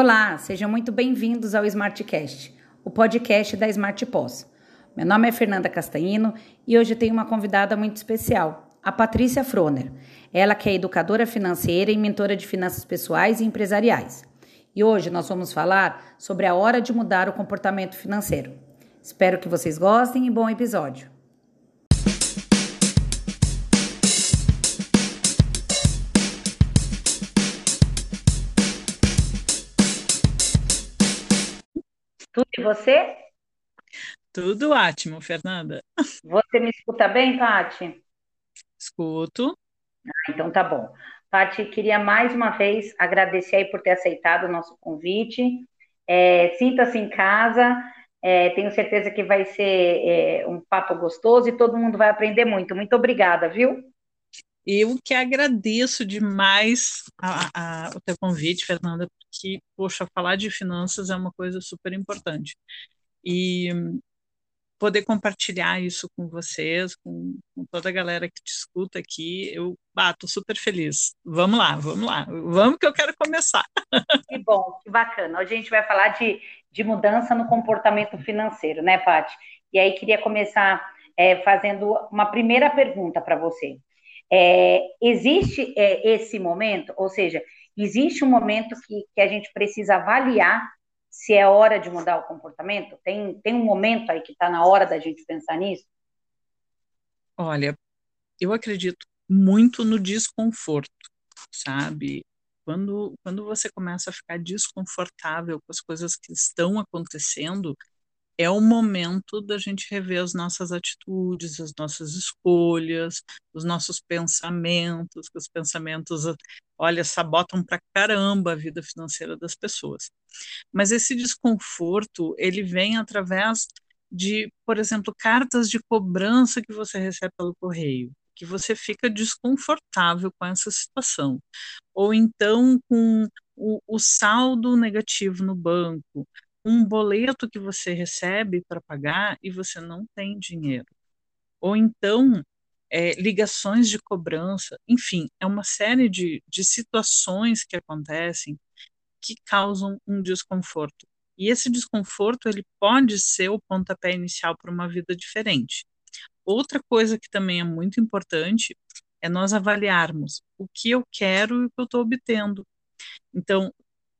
Olá, sejam muito bem-vindos ao Smartcast, o podcast da Smart Pós. Meu nome é Fernanda Castanhino e hoje tenho uma convidada muito especial, a Patrícia Froner. Ela que é educadora financeira e mentora de finanças pessoais e empresariais. E hoje nós vamos falar sobre a hora de mudar o comportamento financeiro. Espero que vocês gostem e bom episódio. E você? Tudo ótimo, Fernanda. Você me escuta bem, Paty? Escuto. Ah, então tá bom. Paty, queria mais uma vez agradecer aí por ter aceitado o nosso convite. É, Sinta-se em casa, é, tenho certeza que vai ser é, um papo gostoso e todo mundo vai aprender muito. Muito obrigada, viu? Eu que agradeço demais a, a, o teu convite, Fernanda, porque, poxa, falar de finanças é uma coisa super importante. E poder compartilhar isso com vocês, com, com, toda a galera que te escuta aqui, eu bato super feliz. Vamos lá, vamos lá, vamos que eu quero começar. Que bom, que bacana. Hoje a gente vai falar de, de mudança no comportamento financeiro, né, Paty? E aí queria começar é, fazendo uma primeira pergunta para você. É, existe é, esse momento, ou seja, existe um momento que, que a gente precisa avaliar se é hora de mudar o comportamento? Tem, tem um momento aí que está na hora da gente pensar nisso? Olha, eu acredito muito no desconforto, sabe? Quando, quando você começa a ficar desconfortável com as coisas que estão acontecendo, é o momento da gente rever as nossas atitudes, as nossas escolhas, os nossos pensamentos, que os pensamentos, olha, sabotam pra caramba a vida financeira das pessoas. Mas esse desconforto, ele vem através de, por exemplo, cartas de cobrança que você recebe pelo correio, que você fica desconfortável com essa situação. Ou então com o, o saldo negativo no banco, um boleto que você recebe para pagar e você não tem dinheiro. Ou então, é, ligações de cobrança, enfim, é uma série de, de situações que acontecem que causam um desconforto. E esse desconforto ele pode ser o pontapé inicial para uma vida diferente. Outra coisa que também é muito importante é nós avaliarmos o que eu quero e o que eu estou obtendo. Então,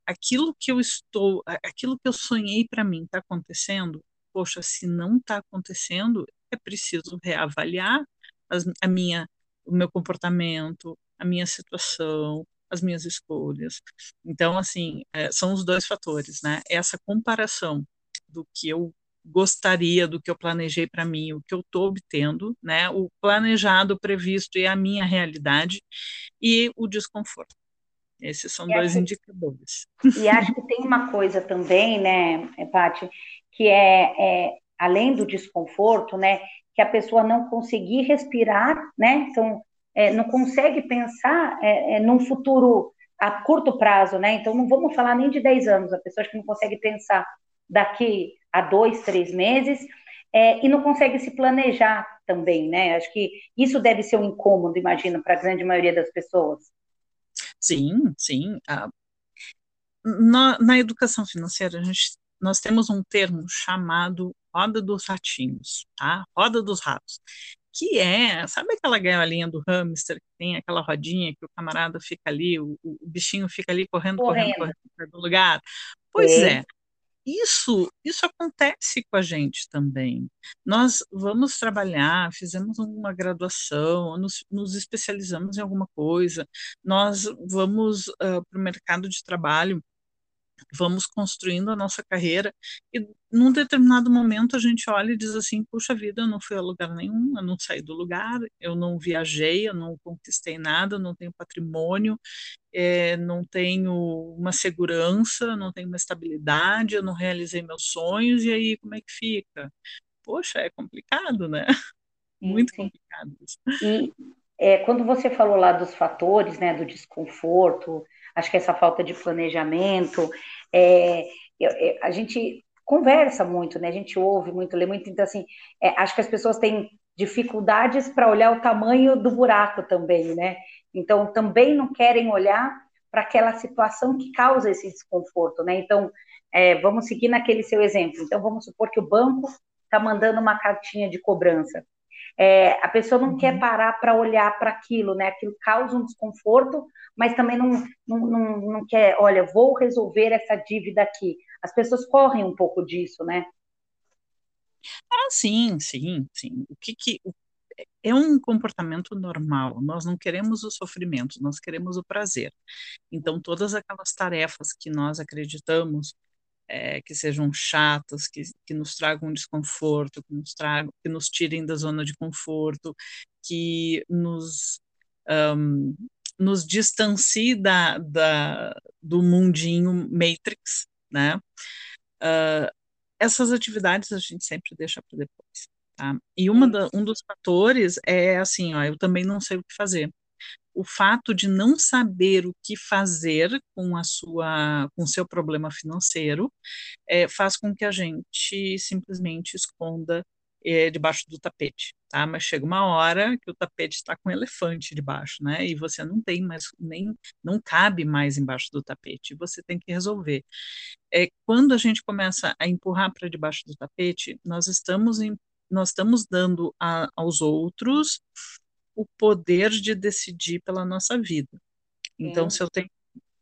aquilo que eu estou, aquilo que eu sonhei para mim está acontecendo? Poxa, se não está acontecendo, é preciso reavaliar as, a minha, o meu comportamento, a minha situação, as minhas escolhas. Então, assim, é, são os dois fatores, né? Essa comparação do que eu gostaria, do que eu planejei para mim, o que eu estou obtendo, né? O planejado, previsto e a minha realidade e o desconforto. Esses são e dois acho, indicadores. E acho que tem uma coisa também, né, Paty, que é, é, além do desconforto, né, que a pessoa não conseguir respirar, né, então é, não consegue pensar é, é num futuro a curto prazo, né, então não vamos falar nem de 10 anos, a pessoa que não consegue pensar daqui a dois, três meses, é, e não consegue se planejar também, né, acho que isso deve ser um incômodo, imagino, para a grande maioria das pessoas. Sim, sim. na, na educação financeira, a gente, nós temos um termo chamado roda dos ratinhos, tá? Roda dos ratos. Que é, sabe aquela gaiolinha do hamster que tem aquela rodinha que o camarada fica ali, o, o bichinho fica ali correndo, correndo, correndo, correndo do lugar? Pois é. é isso, isso acontece com a gente também. Nós vamos trabalhar, fizemos uma graduação, nos, nos especializamos em alguma coisa, nós vamos uh, para o mercado de trabalho vamos construindo a nossa carreira e num determinado momento a gente olha e diz assim, puxa vida, eu não fui a lugar nenhum, eu não saí do lugar, eu não viajei, eu não conquistei nada, eu não tenho patrimônio, é, não tenho uma segurança, não tenho uma estabilidade, eu não realizei meus sonhos, e aí como é que fica? Poxa, é complicado, né? Muito sim. complicado isso. E é, quando você falou lá dos fatores, né, do desconforto, acho que essa falta de planejamento, é, é, a gente conversa muito, né? A gente ouve muito, lê muito, então assim, é, acho que as pessoas têm dificuldades para olhar o tamanho do buraco também, né? Então também não querem olhar para aquela situação que causa esse desconforto, né? Então, é, vamos seguir naquele seu exemplo. Então, vamos supor que o banco está mandando uma cartinha de cobrança. É, a pessoa não uhum. quer parar para olhar para aquilo, né? Aquilo causa um desconforto, mas também não, não, não, não quer, olha, vou resolver essa dívida aqui. As pessoas correm um pouco disso, né? Ah, sim, sim, sim. O que que é um comportamento normal. Nós não queremos o sofrimento, nós queremos o prazer. Então, todas aquelas tarefas que nós acreditamos é, que sejam chatas, que, que nos tragam desconforto, que nos tragam, que nos tirem da zona de conforto, que nos um, nos distancie da, da, do mundinho Matrix, né? Uh, essas atividades a gente sempre deixa para depois, tá? E uma da, um dos fatores é assim, ó, eu também não sei o que fazer o fato de não saber o que fazer com a sua com seu problema financeiro é, faz com que a gente simplesmente esconda é, debaixo do tapete, tá? Mas chega uma hora que o tapete está com um elefante debaixo, né? E você não tem mais nem não cabe mais embaixo do tapete. Você tem que resolver. É quando a gente começa a empurrar para debaixo do tapete, nós estamos em, nós estamos dando a, aos outros o poder de decidir pela nossa vida. Então, é. se eu tenho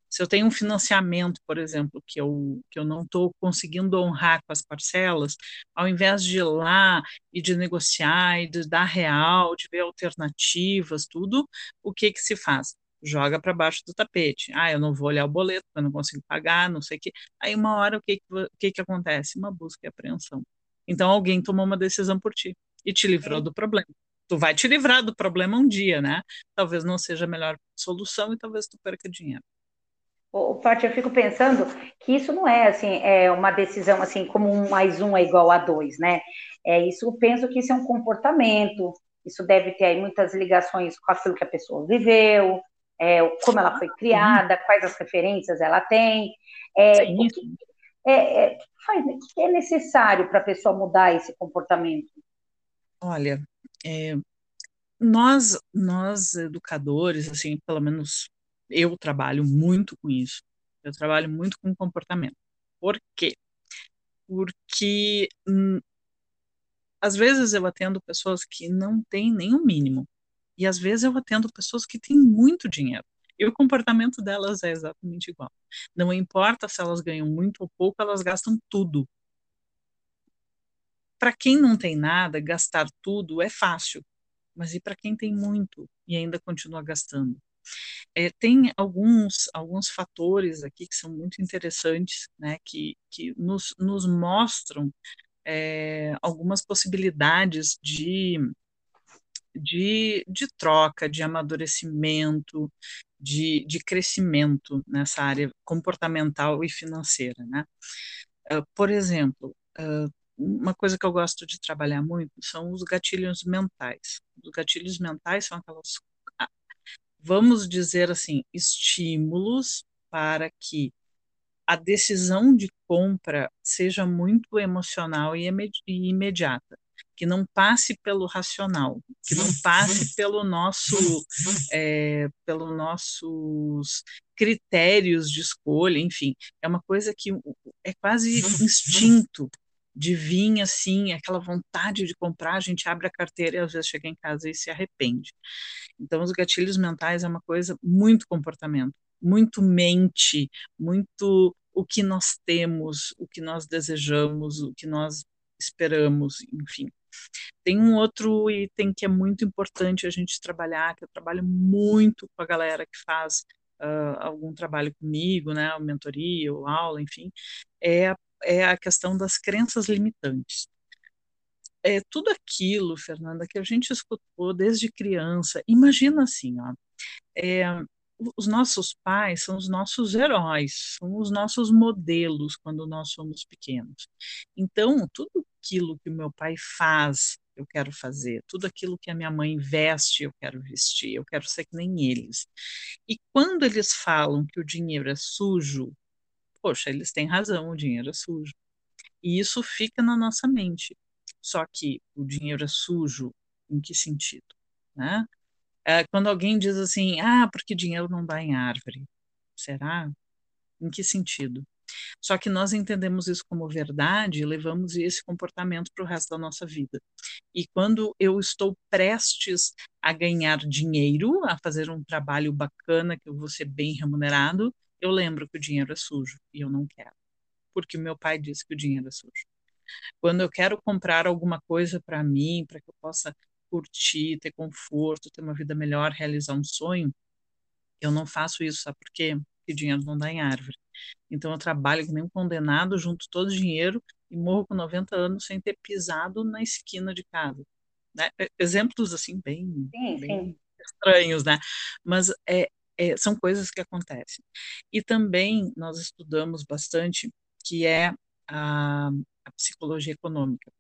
se eu tenho um financiamento, por exemplo, que eu, que eu não estou conseguindo honrar com as parcelas, ao invés de ir lá e de negociar e de dar real, de ver alternativas, tudo, o que que se faz? Joga para baixo do tapete. Ah, eu não vou olhar o boleto, eu não consigo pagar, não sei o quê. Aí, uma hora, o que, que, o que, que acontece? Uma busca e apreensão. Então, alguém tomou uma decisão por ti e te livrou é. do problema tu vai te livrar do problema um dia, né? Talvez não seja a melhor solução e talvez tu perca dinheiro. O Paty, eu fico pensando que isso não é assim, é uma decisão assim como um mais um é igual a dois, né? É isso. Eu penso que isso é um comportamento. Isso deve ter aí muitas ligações com aquilo que a pessoa viveu, é, como ela foi criada, quais as referências ela tem. É, o que, é, é, faz, o que é necessário para a pessoa mudar esse comportamento? Olha, é, nós, nós educadores, assim, pelo menos eu trabalho muito com isso. Eu trabalho muito com comportamento. Por quê? Porque hum, às vezes eu atendo pessoas que não têm o mínimo. E às vezes eu atendo pessoas que têm muito dinheiro. E o comportamento delas é exatamente igual. Não importa se elas ganham muito ou pouco, elas gastam tudo. Para quem não tem nada, gastar tudo é fácil, mas e para quem tem muito e ainda continua gastando? É, tem alguns, alguns fatores aqui que são muito interessantes, né, que, que nos, nos mostram é, algumas possibilidades de, de, de troca, de amadurecimento, de, de crescimento nessa área comportamental e financeira. Né? Uh, por exemplo, uh, uma coisa que eu gosto de trabalhar muito são os gatilhos mentais. Os gatilhos mentais são aquelas, vamos dizer assim, estímulos para que a decisão de compra seja muito emocional e imediata, que não passe pelo racional, que não passe pelo nosso, é, pelo nossos critérios de escolha, enfim, é uma coisa que é quase instinto de vir assim, aquela vontade de comprar, a gente abre a carteira e às vezes chega em casa e se arrepende. Então, os gatilhos mentais é uma coisa muito comportamento, muito mente, muito o que nós temos, o que nós desejamos, o que nós esperamos, enfim. Tem um outro item que é muito importante a gente trabalhar, que eu trabalho muito com a galera que faz uh, algum trabalho comigo, né, mentoria ou aula, enfim, é a é a questão das crenças limitantes. É tudo aquilo, Fernanda, que a gente escutou desde criança. Imagina assim, ó, é, os nossos pais são os nossos heróis, são os nossos modelos quando nós somos pequenos. Então, tudo aquilo que o meu pai faz, eu quero fazer. Tudo aquilo que a minha mãe veste, eu quero vestir. Eu quero ser que nem eles. E quando eles falam que o dinheiro é sujo, poxa, eles têm razão, o dinheiro é sujo. E isso fica na nossa mente. Só que o dinheiro é sujo, em que sentido? Né? É, quando alguém diz assim, ah, porque dinheiro não dá em árvore. Será? Em que sentido? Só que nós entendemos isso como verdade e levamos esse comportamento para o resto da nossa vida. E quando eu estou prestes a ganhar dinheiro, a fazer um trabalho bacana, que eu vou ser bem remunerado, eu lembro que o dinheiro é sujo e eu não quero. Porque meu pai disse que o dinheiro é sujo. Quando eu quero comprar alguma coisa para mim, para que eu possa curtir, ter conforto, ter uma vida melhor, realizar um sonho, eu não faço isso, sabe por quê? Porque dinheiro não dá em árvore. Então eu trabalho que nem um condenado, junto todo o dinheiro e morro com 90 anos sem ter pisado na esquina de casa. Né? Exemplos assim bem, sim, bem sim. estranhos, né? Mas é, é, são coisas que acontecem. E também nós estudamos bastante que é a, a psicologia econômica.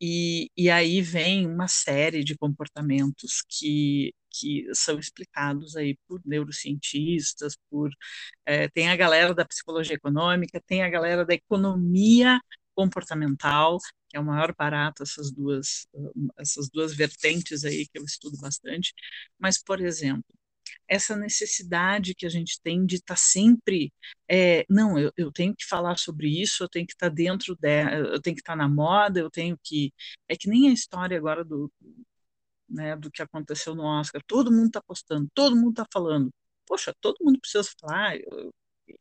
E, e aí vem uma série de comportamentos que, que são explicados aí por neurocientistas, por é, tem a galera da psicologia econômica, tem a galera da economia comportamental, que é o maior barato essas duas essas duas vertentes aí que eu estudo bastante. Mas, por exemplo, essa necessidade que a gente tem de estar tá sempre, é, não, eu, eu, tenho que falar sobre isso, eu tenho que estar tá dentro dela, eu tenho que estar tá na moda, eu tenho que, é que nem a história agora do, né, do que aconteceu no Oscar, todo mundo está postando, todo mundo está falando, poxa, todo mundo precisa falar, eu,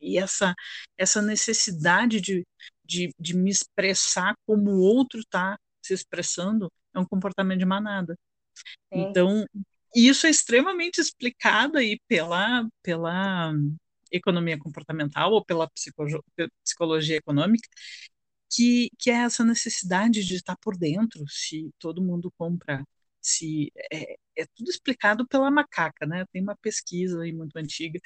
e essa, essa necessidade de, de, de me expressar como o outro está se expressando é um comportamento de manada. Sim. Então, e isso é extremamente explicado aí pela, pela economia comportamental ou pela psicologia econômica, que, que é essa necessidade de estar por dentro, se todo mundo compra, se é, é tudo explicado pela macaca, né? Tem uma pesquisa aí muito antiga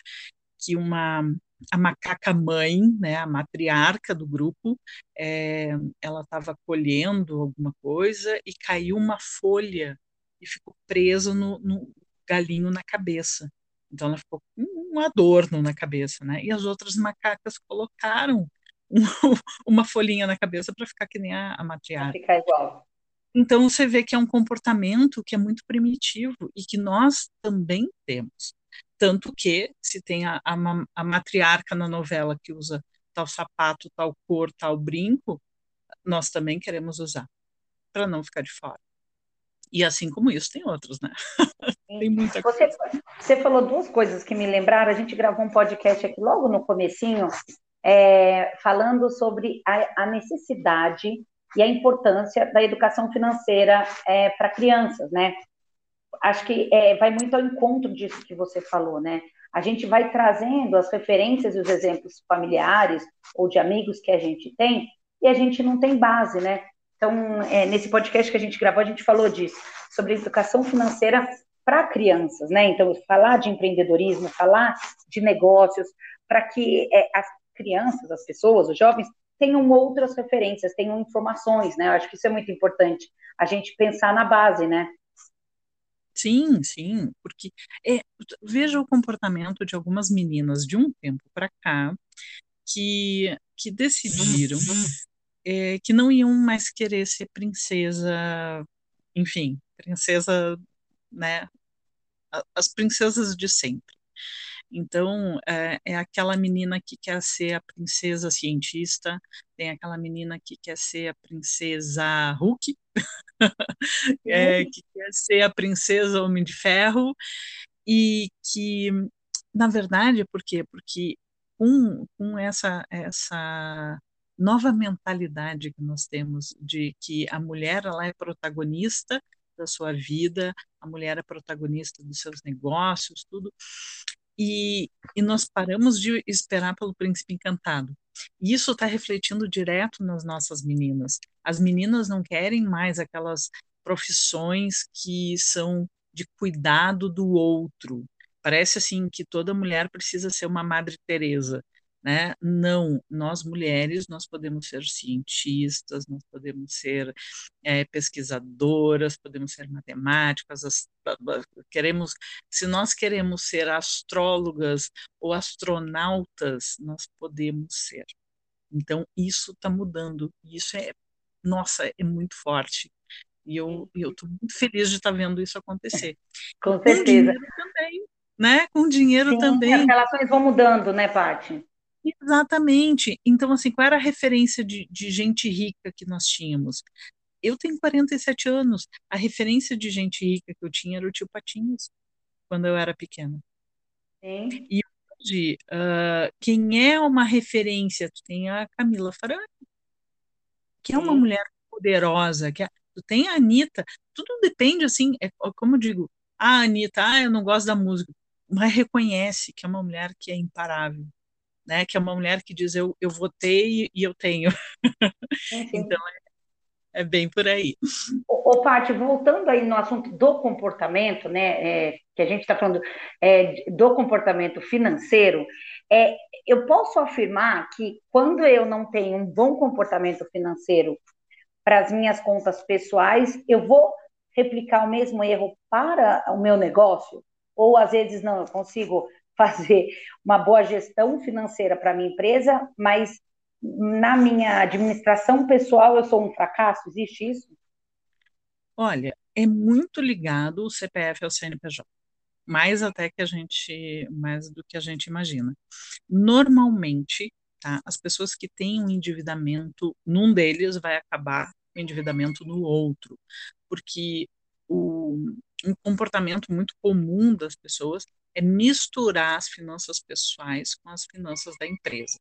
que uma a macaca mãe, né, a matriarca do grupo, é, ela estava colhendo alguma coisa e caiu uma folha e ficou preso no, no galinho na cabeça. Então ela ficou com um adorno na cabeça, né? E as outras macacas colocaram uma folhinha na cabeça para ficar que nem a, a matriarca. Ficar igual. Então você vê que é um comportamento que é muito primitivo e que nós também temos. Tanto que se tem a, a, a matriarca na novela que usa tal sapato, tal cor, tal brinco, nós também queremos usar para não ficar de fora. E assim como isso, tem outros, né? tem muita você, coisa. Você falou duas coisas que me lembraram. A gente gravou um podcast aqui logo no comecinho, é, falando sobre a, a, necessidade e a importância da educação financeira é, para crianças, né? Acho que é, vai muito ao encontro disso que você falou, né? A gente vai trazendo as referências e os exemplos familiares ou de amigos que a gente tem e a gente não tem base, né? Então, é, nesse podcast que a gente gravou, a gente falou disso, sobre educação financeira para crianças, né? Então, falar de empreendedorismo, falar de negócios, para que é, as crianças, as pessoas, os jovens, tenham outras referências, tenham informações, né? Eu acho que isso é muito importante, a gente pensar na base, né? Sim, sim, porque é, veja o comportamento de algumas meninas de um tempo para cá que, que decidiram é, que não iam mais querer ser princesa, enfim, princesa, né? As princesas de sempre. Então, é, é, aquela menina que quer ser a princesa cientista, tem aquela menina que quer ser a princesa Hulk, é, uhum. que quer ser a princesa Homem de Ferro, e que, na verdade, por quê? Porque com, com essa, essa nova mentalidade que nós temos de que a mulher ela é protagonista da sua vida, a mulher é protagonista dos seus negócios, tudo. E, e nós paramos de esperar pelo príncipe encantado. E isso está refletindo direto nas nossas meninas. As meninas não querem mais aquelas profissões que são de cuidado do outro. Parece assim que toda mulher precisa ser uma Madre Teresa né? Não, nós mulheres, nós podemos ser cientistas, nós podemos ser é, pesquisadoras, podemos ser matemáticas, as, queremos, se nós queremos ser astrólogas ou astronautas, nós podemos ser. Então, isso está mudando, isso é, nossa, é muito forte. E eu estou muito feliz de estar tá vendo isso acontecer. Com certeza. também, né? Com dinheiro Sim, também. As relações vão mudando, né, Paty? Exatamente. Então, assim, qual era a referência de, de gente rica que nós tínhamos? Eu tenho 47 anos. A referência de gente rica que eu tinha era o tio Patinhas, quando eu era pequena. Sim. E hoje, uh, quem é uma referência? Tu tem a Camila Farani, que é uma mulher poderosa, que é, tu tem a Anitta, tudo depende, assim, é, como eu digo, a ah, Anitta, ah, eu não gosto da música, mas reconhece que é uma mulher que é imparável, né? Que é uma mulher que diz eu, eu votei e eu tenho. então é, é, bem por aí. Ô, ô Paty, voltando aí no assunto do comportamento, né? É, que a gente está falando é, do comportamento financeiro, é, eu posso afirmar que quando eu não tenho um bom comportamento financeiro para as minhas contas pessoais, eu vou replicar o mesmo erro para o meu negócio? Ou às vezes não, eu consigo fazer uma boa gestão financeira para minha empresa, mas na minha administração pessoal eu sou um fracasso? Existe isso? Olha, é muito ligado o CPF ao CNPJ, mais até que a gente, mais do que a gente imagina. Normalmente, tá, as pessoas que têm um endividamento num deles vai acabar o endividamento no outro, porque o, um comportamento muito comum das pessoas é misturar as finanças pessoais com as finanças da empresa.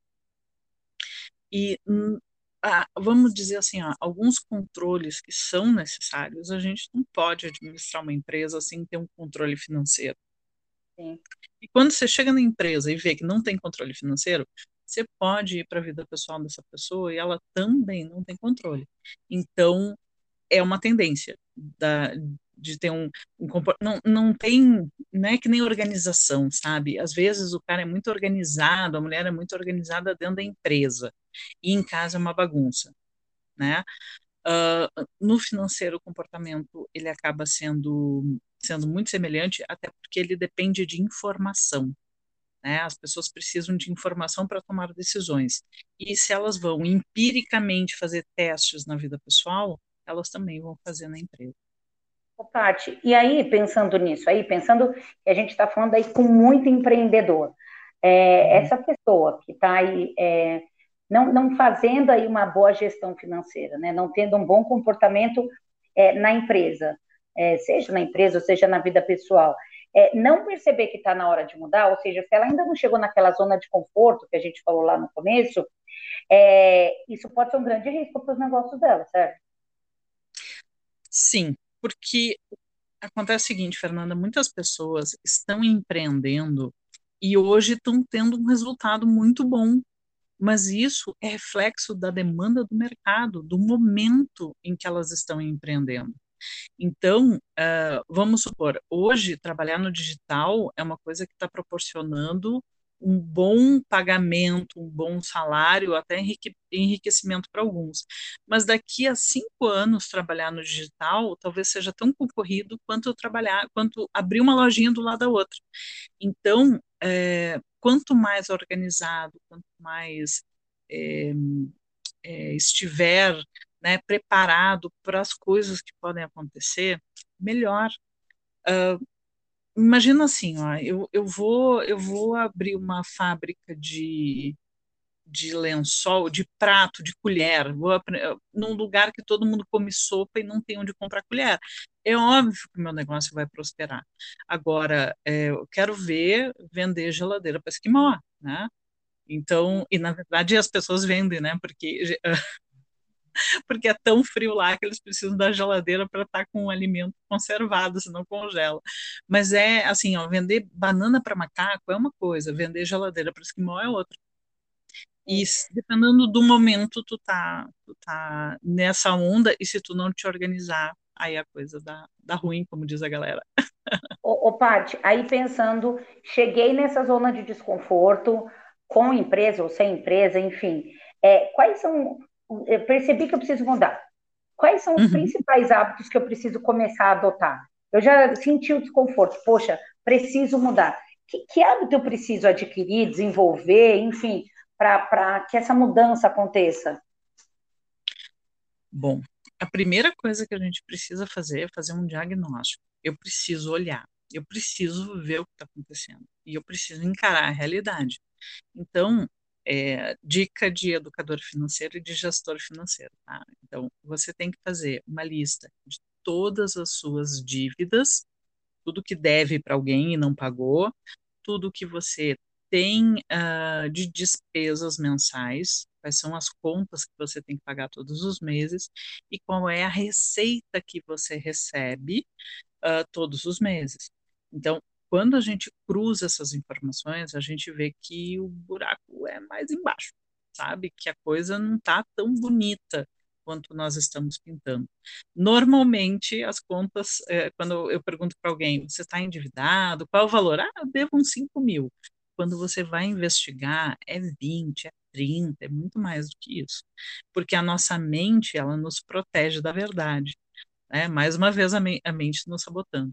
E hum, ah, vamos dizer assim, ó, alguns controles que são necessários, a gente não pode administrar uma empresa sem ter um controle financeiro. Sim. E quando você chega na empresa e vê que não tem controle financeiro, você pode ir para a vida pessoal dessa pessoa e ela também não tem controle. Então, é uma tendência da, de ter um, um não, não tem, não é que nem organização, sabe? Às vezes o cara é muito organizado, a mulher é muito organizada dentro da empresa e em casa é uma bagunça, né? Uh, no financeiro o comportamento ele acaba sendo sendo muito semelhante, até porque ele depende de informação. Né? As pessoas precisam de informação para tomar decisões. E se elas vão empiricamente fazer testes na vida pessoal, elas também vão fazer na empresa. Tati, e aí, pensando nisso, aí, pensando que a gente está falando aí com muito empreendedor, é, uhum. essa pessoa que está aí é, não, não fazendo aí uma boa gestão financeira, né, não tendo um bom comportamento é, na empresa, é, seja na empresa ou seja na vida pessoal, é, não perceber que está na hora de mudar, ou seja, se ela ainda não chegou naquela zona de conforto que a gente falou lá no começo, é, isso pode ser um grande risco para os negócios dela, certo? Sim, porque acontece o seguinte, Fernanda, muitas pessoas estão empreendendo e hoje estão tendo um resultado muito bom, mas isso é reflexo da demanda do mercado, do momento em que elas estão empreendendo. Então, uh, vamos supor, hoje trabalhar no digital é uma coisa que está proporcionando um bom pagamento, um bom salário, até enrique, enriquecimento para alguns. Mas daqui a cinco anos trabalhar no digital talvez seja tão concorrido quanto trabalhar, quanto abrir uma lojinha do lado da outra. Então, é, quanto mais organizado, quanto mais é, é, estiver né, preparado para as coisas que podem acontecer, melhor. Uh, imagina assim, ó, eu, eu, vou, eu vou abrir uma fábrica de, de lençol, de prato, de colher, vou num lugar que todo mundo come sopa e não tem onde comprar colher. É óbvio que o meu negócio vai prosperar. Agora, é, eu quero ver vender geladeira para esquimó, né? Então, e na verdade as pessoas vendem, né? Porque porque é tão frio lá que eles precisam da geladeira para estar tá com o alimento conservado, senão congela. Mas é assim, ó, vender banana para macaco é uma coisa, vender geladeira para esquimó é outra. E dependendo do momento, tu tá, tu tá nessa onda, e se tu não te organizar, aí a coisa dá, dá ruim, como diz a galera. Ô, ô Paty, aí pensando, cheguei nessa zona de desconforto, com empresa ou sem empresa, enfim, é, quais são eu percebi que eu preciso mudar. Quais são os uhum. principais hábitos que eu preciso começar a adotar? Eu já senti o desconforto, poxa, preciso mudar. Que, que hábito eu preciso adquirir, desenvolver, enfim, para que essa mudança aconteça? Bom, a primeira coisa que a gente precisa fazer é fazer um diagnóstico. Eu preciso olhar. Eu preciso ver o que está acontecendo e eu preciso encarar a realidade. Então, é, dica de educador financeiro e de gestor financeiro. Tá? Então, você tem que fazer uma lista de todas as suas dívidas, tudo que deve para alguém e não pagou, tudo que você tem uh, de despesas mensais, quais são as contas que você tem que pagar todos os meses e qual é a receita que você recebe uh, todos os meses. Então, quando a gente cruza essas informações, a gente vê que o buraco é mais embaixo, sabe? Que a coisa não está tão bonita quanto nós estamos pintando. Normalmente, as contas, é, quando eu pergunto para alguém, você está endividado? Qual o valor? Ah, eu devo uns 5 mil. Quando você vai investigar, é 20, é 30, é muito mais do que isso. Porque a nossa mente, ela nos protege da verdade. Né? Mais uma vez, a, me a mente nos sabotando.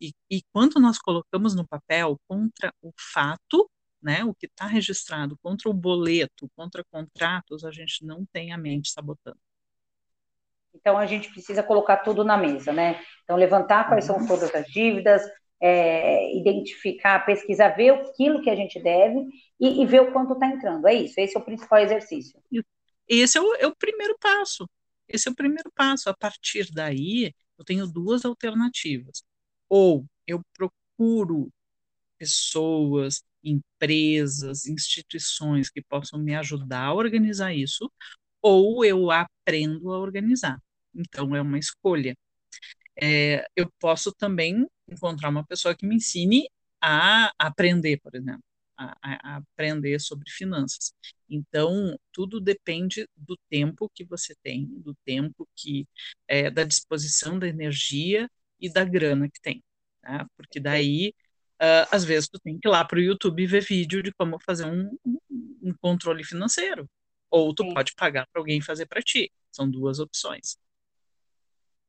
E, e quando nós colocamos no papel contra o fato, né, o que está registrado, contra o boleto, contra contratos, a gente não tem a mente sabotando. Então a gente precisa colocar tudo na mesa, né? Então levantar quais são uhum. todas as dívidas, é, identificar, pesquisar, ver aquilo que a gente deve e, e ver o quanto está entrando. É isso, esse é o principal exercício. Esse é o, é o primeiro passo. Esse é o primeiro passo. A partir daí, eu tenho duas alternativas. Ou eu procuro pessoas, empresas, instituições que possam me ajudar a organizar isso, ou eu aprendo a organizar. Então, é uma escolha. É, eu posso também encontrar uma pessoa que me ensine a aprender, por exemplo, a, a, aprender sobre finanças. Então, tudo depende do tempo que você tem, do tempo que, é, da disposição da energia e da grana que tem. Tá? Porque daí, uh, às vezes, tu tem que ir lá para o YouTube ver vídeo de como fazer um, um controle financeiro. Ou tu Sim. pode pagar para alguém fazer para ti. São duas opções.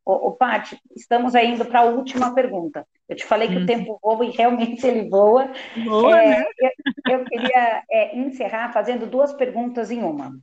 Ô, ô Paty, estamos indo para a última pergunta. Eu te falei que hum. o uhum. tempo voa e realmente ele voa. Boa, é, né? eu, eu, queria é, encerrar fazendo duas perguntas em uma.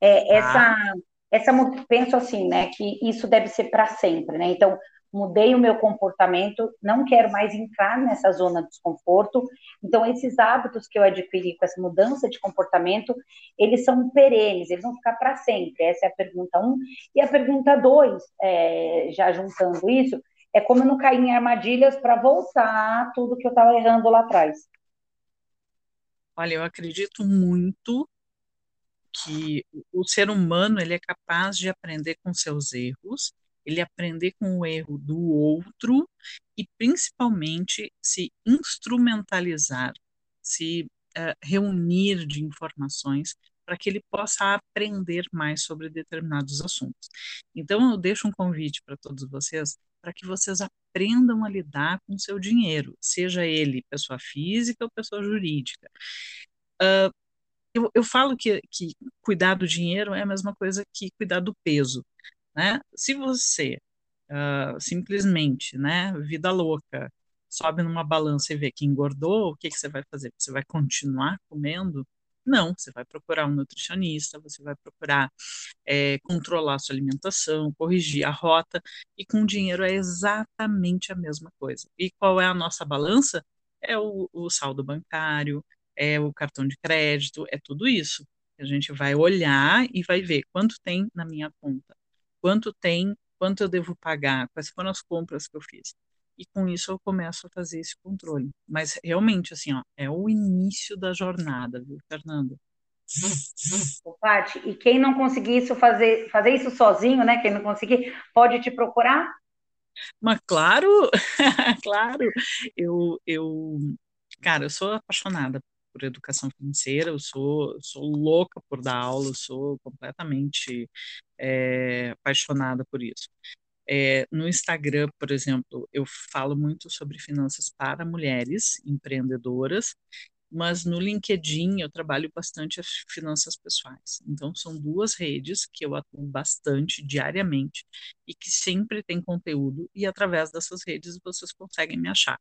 É, essa, ah. essa, penso assim, né, que isso deve ser para sempre, né? Então, mudei o meu comportamento, não quero mais entrar nessa zona de desconforto. Então, esses hábitos que eu adquiri com essa mudança de comportamento, eles são perenes, eles vão ficar para sempre. Essa é a pergunta um. E a pergunta dois, é, já juntando isso, é como eu não cair em armadilhas para voltar tudo que eu estava errando lá atrás. Olha, eu acredito muito que o ser humano ele é capaz de aprender com seus erros ele aprender com o erro do outro e principalmente se instrumentalizar, se uh, reunir de informações para que ele possa aprender mais sobre determinados assuntos. Então eu deixo um convite para todos vocês para que vocês aprendam a lidar com o seu dinheiro, seja ele pessoa física ou pessoa jurídica. Uh, eu, eu, falo que, que cuidar do dinheiro é a mesma coisa que cuidar do peso. Né? Se você uh, simplesmente, né, vida louca, sobe numa balança e vê que engordou, o que, que você vai fazer? Você vai continuar comendo? Não, você vai procurar um nutricionista, você vai procurar é, controlar a sua alimentação, corrigir a rota, e com dinheiro é exatamente a mesma coisa. E qual é a nossa balança? É o, o saldo bancário, é o cartão de crédito, é tudo isso. A gente vai olhar e vai ver quanto tem na minha conta quanto tem, quanto eu devo pagar, quais foram as compras que eu fiz. E com isso eu começo a fazer esse controle. Mas realmente, assim, ó, é o início da jornada, viu, Fernanda? Paty, e quem não conseguir isso fazer, fazer isso sozinho, né? Quem não conseguir, pode te procurar? Mas claro, claro, eu, eu, cara, eu sou apaixonada por educação financeira, eu sou, sou louca por dar aula, eu sou completamente é, apaixonada por isso. É, no Instagram, por exemplo, eu falo muito sobre finanças para mulheres empreendedoras mas no LinkedIn eu trabalho bastante as finanças pessoais. Então, são duas redes que eu atuo bastante diariamente e que sempre tem conteúdo, e através dessas redes vocês conseguem me achar.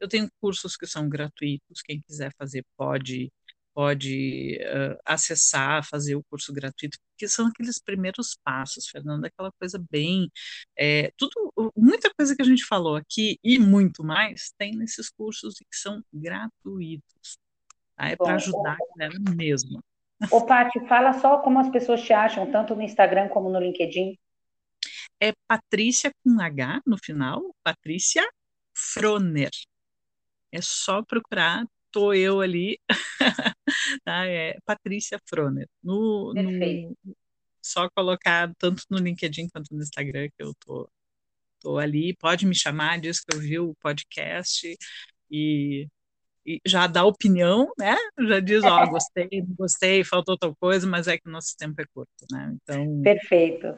Eu tenho cursos que são gratuitos, quem quiser fazer pode pode uh, acessar, fazer o curso gratuito, porque são aqueles primeiros passos, Fernanda, aquela coisa bem, é, tudo, muita coisa que a gente falou aqui e muito mais tem nesses cursos que são gratuitos, tá? é para ajudar a galera mesmo. Ô, Paty, fala só como as pessoas te acham, tanto no Instagram como no LinkedIn. É Patrícia com H no final, Patrícia Froner. É só procurar tô eu ali, tá? É Patrícia Froner. No, no, só colocar tanto no LinkedIn quanto no Instagram que eu tô, tô ali. Pode me chamar, diz que eu vi o podcast e, e já dá opinião, né? Já diz, ó, gostei, não gostei, faltou tal coisa, mas é que o nosso tempo é curto, né? Então. Perfeito.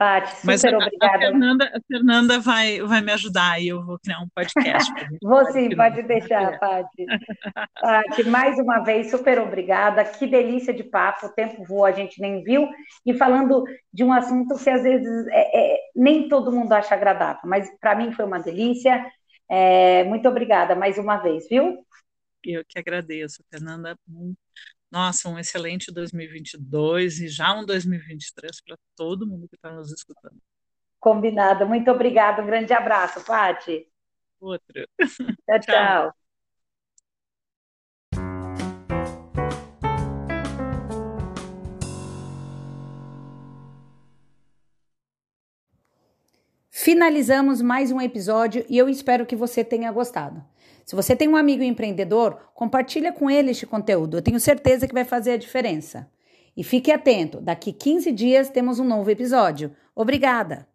Paty, super Mas a, obrigada. A Fernanda, a Fernanda vai, vai me ajudar e eu vou criar um podcast. vou sim, pode deixar, Paty. Paty, mais uma vez, super obrigada. Que delícia de papo, o tempo voa, a gente nem viu. E falando de um assunto que às vezes é, é, nem todo mundo acha agradável, mas para mim foi uma delícia. É, muito obrigada mais uma vez, viu? Eu que agradeço, Fernanda nossa, um excelente 2022 e já um 2023 para todo mundo que está nos escutando. Combinado. Muito obrigada. Um grande abraço, Pati. Outro. Tchau, tchau. Finalizamos mais um episódio e eu espero que você tenha gostado. Se você tem um amigo empreendedor, compartilha com ele este conteúdo. Eu tenho certeza que vai fazer a diferença. E fique atento, daqui 15 dias temos um novo episódio. Obrigada!